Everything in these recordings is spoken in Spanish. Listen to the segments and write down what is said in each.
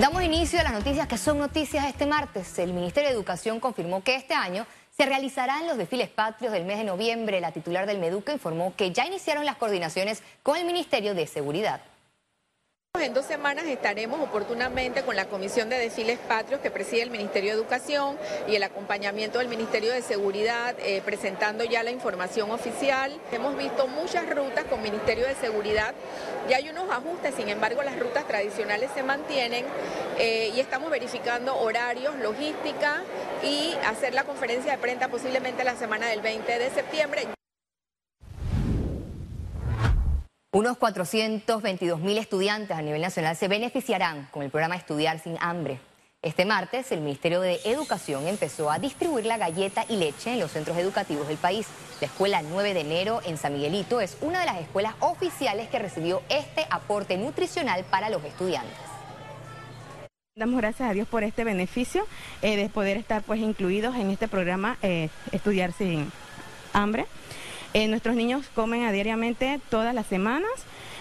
Damos inicio a las noticias que son noticias este martes. El Ministerio de Educación confirmó que este año se realizarán los desfiles patrios del mes de noviembre. La titular del Meduca informó que ya iniciaron las coordinaciones con el Ministerio de Seguridad. En dos semanas estaremos oportunamente con la Comisión de Desfiles Patrios que preside el Ministerio de Educación y el acompañamiento del Ministerio de Seguridad eh, presentando ya la información oficial. Hemos visto muchas rutas con Ministerio de Seguridad, ya hay unos ajustes, sin embargo las rutas tradicionales se mantienen eh, y estamos verificando horarios, logística y hacer la conferencia de prensa posiblemente la semana del 20 de septiembre. Unos 422 mil estudiantes a nivel nacional se beneficiarán con el programa Estudiar sin Hambre. Este martes, el Ministerio de Educación empezó a distribuir la galleta y leche en los centros educativos del país. La escuela 9 de enero en San Miguelito es una de las escuelas oficiales que recibió este aporte nutricional para los estudiantes. Damos gracias a Dios por este beneficio eh, de poder estar pues incluidos en este programa eh, Estudiar sin Hambre. Eh, nuestros niños comen a diariamente todas las semanas.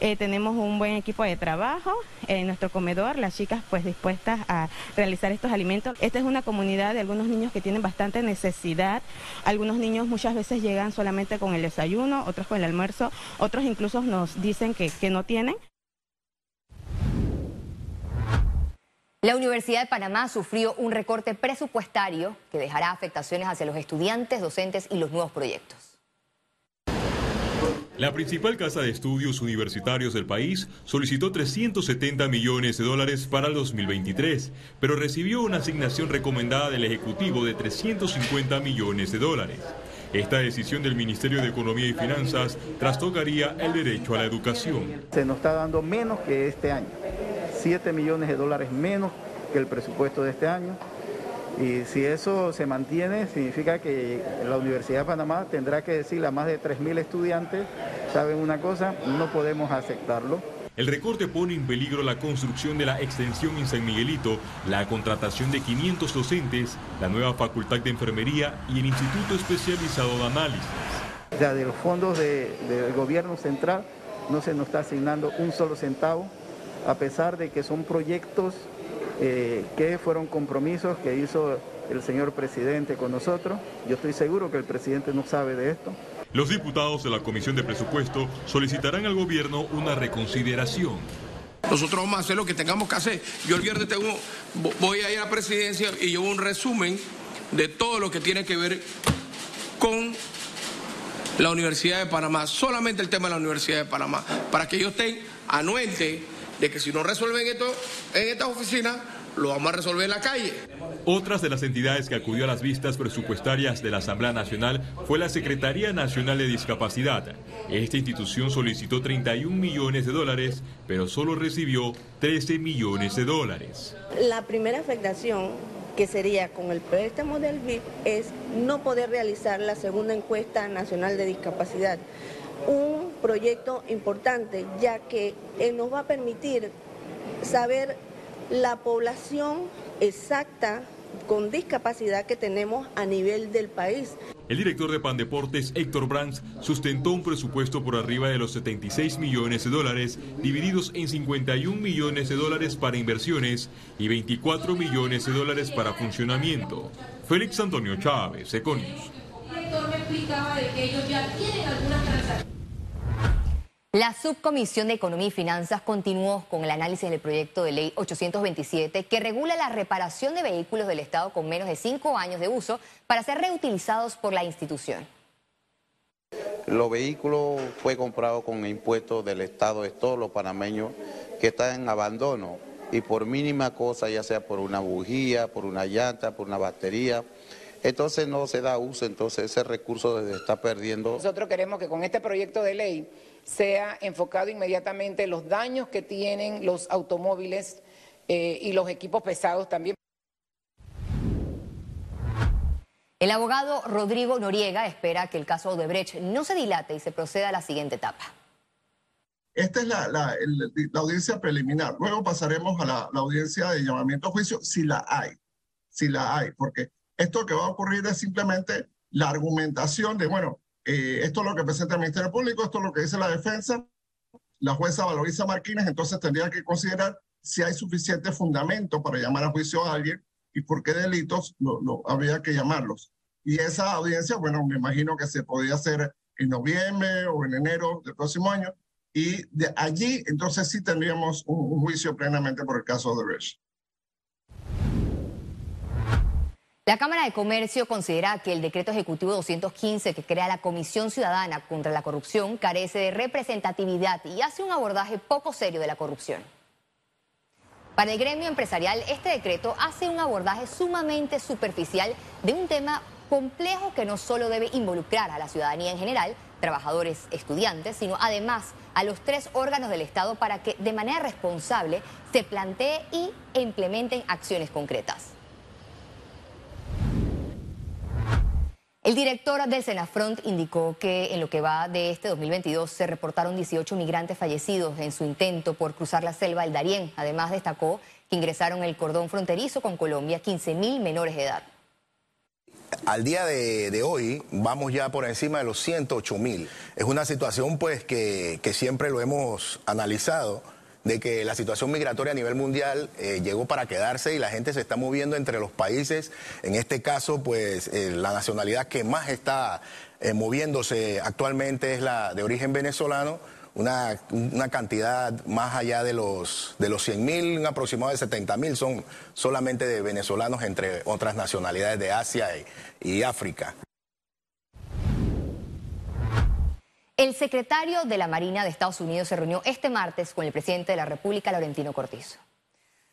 Eh, tenemos un buen equipo de trabajo en nuestro comedor, las chicas pues dispuestas a realizar estos alimentos. Esta es una comunidad de algunos niños que tienen bastante necesidad. Algunos niños muchas veces llegan solamente con el desayuno, otros con el almuerzo, otros incluso nos dicen que, que no tienen. La Universidad de Panamá sufrió un recorte presupuestario que dejará afectaciones hacia los estudiantes, docentes y los nuevos proyectos. La principal casa de estudios universitarios del país solicitó 370 millones de dólares para el 2023, pero recibió una asignación recomendada del Ejecutivo de 350 millones de dólares. Esta decisión del Ministerio de Economía y Finanzas trastocaría el derecho a la educación. Se nos está dando menos que este año, 7 millones de dólares menos que el presupuesto de este año. Y si eso se mantiene, significa que la Universidad de Panamá tendrá que decirle a más de 3.000 estudiantes, ¿saben una cosa? No podemos aceptarlo. El recorte pone en peligro la construcción de la extensión en San Miguelito, la contratación de 500 docentes, la nueva facultad de enfermería y el Instituto Especializado de Análisis. Ya de los fondos del gobierno central no se nos está asignando un solo centavo, a pesar de que son proyectos eh, que fueron compromisos que hizo el señor presidente con nosotros. Yo estoy seguro que el presidente no sabe de esto. Los diputados de la Comisión de Presupuesto solicitarán al gobierno una reconsideración. Nosotros vamos a hacer lo que tengamos que hacer. Yo el viernes tengo, voy a ir a la presidencia y llevo un resumen de todo lo que tiene que ver con la Universidad de Panamá, solamente el tema de la Universidad de Panamá, para que ellos estén anuentes de que si no resuelven esto en estas oficinas, lo vamos a resolver en la calle. Otras de las entidades que acudió a las vistas presupuestarias de la Asamblea Nacional fue la Secretaría Nacional de Discapacidad. Esta institución solicitó 31 millones de dólares, pero solo recibió 13 millones de dólares. La primera afectación que sería con el préstamo del BIP es no poder realizar la segunda encuesta nacional de discapacidad un proyecto importante, ya que eh, nos va a permitir saber la población exacta con discapacidad que tenemos a nivel del país. El director de Pandeportes, Héctor Brands, sustentó un presupuesto por arriba de los 76 millones de dólares, divididos en 51 millones de dólares para inversiones y 24 millones de dólares para funcionamiento. Félix Antonio Chávez, Econius. La Subcomisión de Economía y Finanzas continuó con el análisis del proyecto de ley 827 que regula la reparación de vehículos del Estado con menos de cinco años de uso para ser reutilizados por la institución. Los vehículos fue comprado con impuestos del Estado de todos los panameños que están en abandono y por mínima cosa, ya sea por una bujía, por una llanta, por una batería, entonces no se da uso, entonces ese recurso se está perdiendo. Nosotros queremos que con este proyecto de ley sea enfocado inmediatamente los daños que tienen los automóviles eh, y los equipos pesados también. El abogado Rodrigo Noriega espera que el caso Odebrecht no se dilate y se proceda a la siguiente etapa. Esta es la, audiencia preliminar. Luego pasaremos a la, audiencia de llamamiento a juicio si la hay, si la hay, porque esto que va a ocurrir es simplemente la argumentación de, bueno, eh, esto es lo que presenta el Ministerio Público, esto es lo que dice la defensa, la jueza valoriza Martínez, entonces tendría que considerar si hay suficiente fundamento para llamar a juicio a alguien y por qué delitos no, no, habría que llamarlos. Y esa audiencia, bueno, me imagino que se podía hacer en noviembre o en enero del próximo año. Y de allí, entonces sí tendríamos un, juicio plenamente por el caso de Resch. La Cámara de Comercio considera que el decreto ejecutivo 215 que crea la Comisión Ciudadana contra la Corrupción carece de representatividad y hace un abordaje poco serio de la corrupción. Para el gremio empresarial, este decreto hace un abordaje sumamente superficial de un tema complejo que no solo debe involucrar a la ciudadanía en general, trabajadores, estudiantes, sino además a los tres órganos del Estado para que de manera responsable se plantee y implementen acciones concretas. El director del Senafront indicó que en lo que va de este 2022 se reportaron 18 migrantes fallecidos en su intento por cruzar la selva del Darién. Además destacó que ingresaron el cordón fronterizo con Colombia 15 mil menores de edad. Al día de, hoy vamos ya por encima de los 108 mil. Es una situación pues que siempre lo hemos analizado de que la situación migratoria a nivel mundial eh, llegó para quedarse y la gente se está moviendo entre los países. En este caso, pues eh, la nacionalidad que más está eh, moviéndose actualmente es la de origen venezolano. Una, una, cantidad más allá de los, de los 100 mil, un aproximado de 70 mil son solamente de venezolanos entre otras nacionalidades de Asia y, y África. El secretario de la Marina de Estados Unidos se reunió este martes con el presidente de la República, Laurentino Cortizo.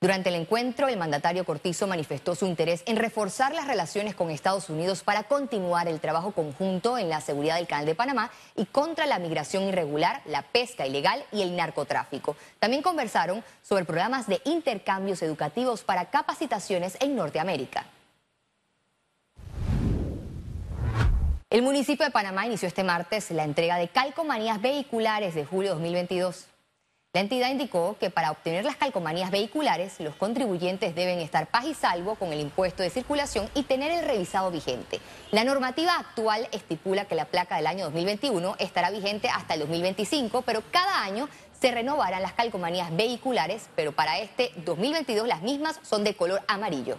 Durante el encuentro, el mandatario Cortizo manifestó su interés en reforzar las relaciones con Estados Unidos para continuar el trabajo conjunto en la seguridad del Canal de Panamá y contra la migración irregular, la pesca ilegal y el narcotráfico. También conversaron sobre programas de intercambios educativos para capacitaciones en Norteamérica. El municipio de Panamá inició este martes la entrega de calcomanías vehiculares de julio 2022. La entidad indicó que para obtener las calcomanías vehiculares, los contribuyentes deben estar paz y salvo con el impuesto de circulación y tener el revisado vigente. La normativa actual estipula que la placa del año 2021 estará vigente hasta el 2025, pero cada año se renovarán las calcomanías vehiculares, pero para este 2022 las mismas son de color amarillo.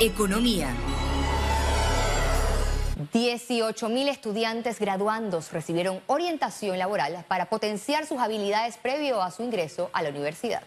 Economía. 18 mil estudiantes graduandos recibieron orientación laboral para potenciar sus habilidades previo a su ingreso a la universidad.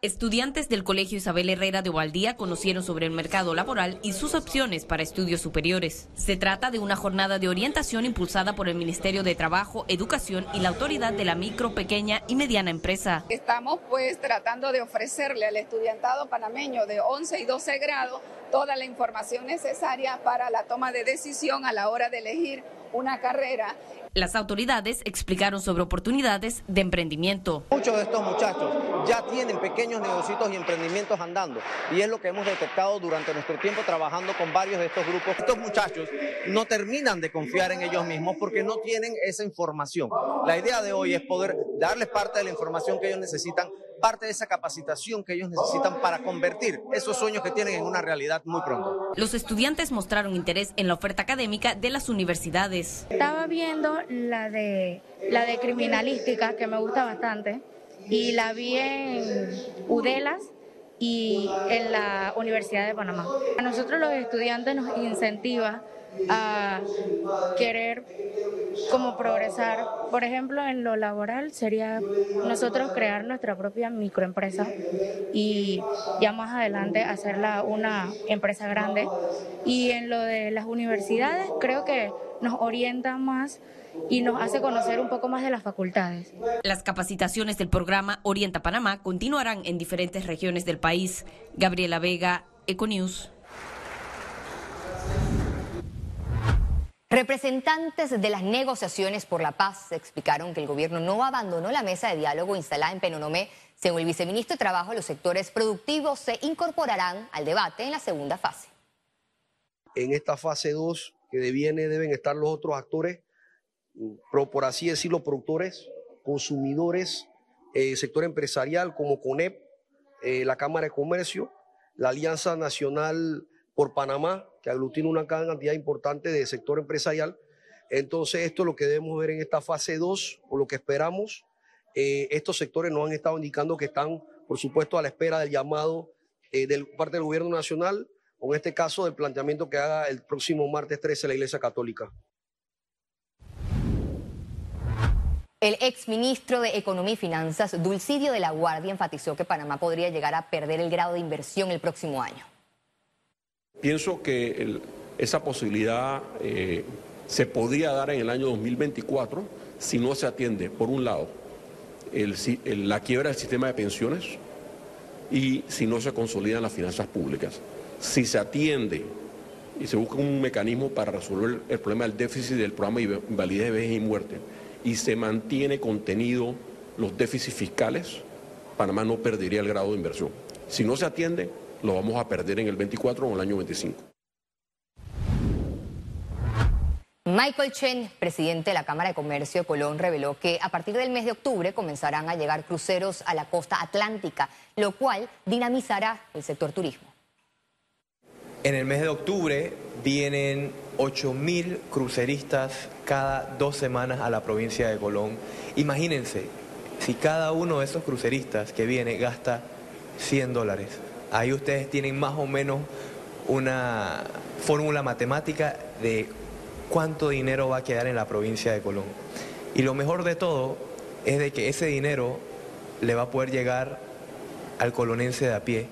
Estudiantes del Colegio Isabel Herrera de Ovaldía conocieron sobre el mercado laboral y sus opciones para estudios superiores. Se trata de una jornada de orientación impulsada por el Ministerio de Trabajo, Educación y la Autoridad de la Micro, Pequeña y Mediana Empresa. Estamos pues tratando de ofrecerle al estudiantado panameño de 11 y 12 grados toda la información necesaria para la toma de decisión a la hora de elegir una carrera. Las autoridades explicaron sobre oportunidades de emprendimiento. Muchos de estos muchachos ya tienen pequeños negocios y emprendimientos andando y es lo que hemos detectado durante nuestro tiempo trabajando con varios de estos grupos. Estos muchachos no terminan de confiar en ellos mismos porque no tienen esa información. La idea de hoy es poder darles parte de la información que ellos necesitan parte de esa capacitación que ellos necesitan para convertir esos sueños que tienen en una realidad muy pronto. Los estudiantes mostraron interés en la oferta académica de las universidades. Estaba viendo la de la de criminalística que me gusta bastante y la vi en Udelas y en la Universidad de Panamá. A nosotros los estudiantes nos incentiva a querer como progresar. Por ejemplo, en lo laboral sería nosotros crear nuestra propia microempresa y ya más adelante hacerla una empresa grande. Y en lo de las universidades creo que nos orienta más y nos hace conocer un poco más de las facultades. Las capacitaciones del programa Orienta Panamá continuarán en diferentes regiones del país. Gabriela Vega, Econews. Representantes de las negociaciones por la paz explicaron que el gobierno no abandonó la mesa de diálogo instalada en Penonomé. Según el viceministro de Trabajo, los sectores productivos se incorporarán al debate en la segunda fase. En esta fase 2 que deviene deben estar los otros actores, por así decirlo, productores, consumidores, eh, sector empresarial como CONEP, eh, la Cámara de Comercio, la Alianza Nacional por Panamá, que aglutina una cantidad importante de sector empresarial. Entonces, esto es lo que debemos ver en esta fase 2, o lo que esperamos, eh, estos sectores nos han estado indicando que están, por supuesto, a la espera del llamado eh, de parte del gobierno nacional, o en este caso del planteamiento que haga el próximo martes 13 la Iglesia Católica. El exministro de Economía y Finanzas, Dulcidio de la Guardia, enfatizó que Panamá podría llegar a perder el grado de inversión el próximo año. Pienso que esa posibilidad eh, se podría dar en el año 2024 si no se atiende, por un lado, la quiebra del sistema de pensiones y si no se consolidan las finanzas públicas. Si se atiende y se busca un mecanismo para resolver el problema del déficit del programa de invalidez, vejez y muerte y se mantiene contenido los déficits fiscales, Panamá no perdería el grado de inversión. Si no se atiende, lo vamos a perder en el 24 o en el año 25. Michael Chen, presidente de la Cámara de Comercio de Colón, reveló que a partir del mes de octubre comenzarán a llegar cruceros a la costa atlántica, lo cual dinamizará el sector turismo. En el mes de octubre vienen 8.000 cruceristas cada dos semanas a la provincia de Colón. Imagínense, si cada uno de esos cruceristas que viene gasta 100 dólares, ahí ustedes tienen más o menos una fórmula matemática de cuánto dinero va a quedar en la provincia de Colón. Y lo mejor de todo es de que ese dinero le va a poder llegar al colonense de a pie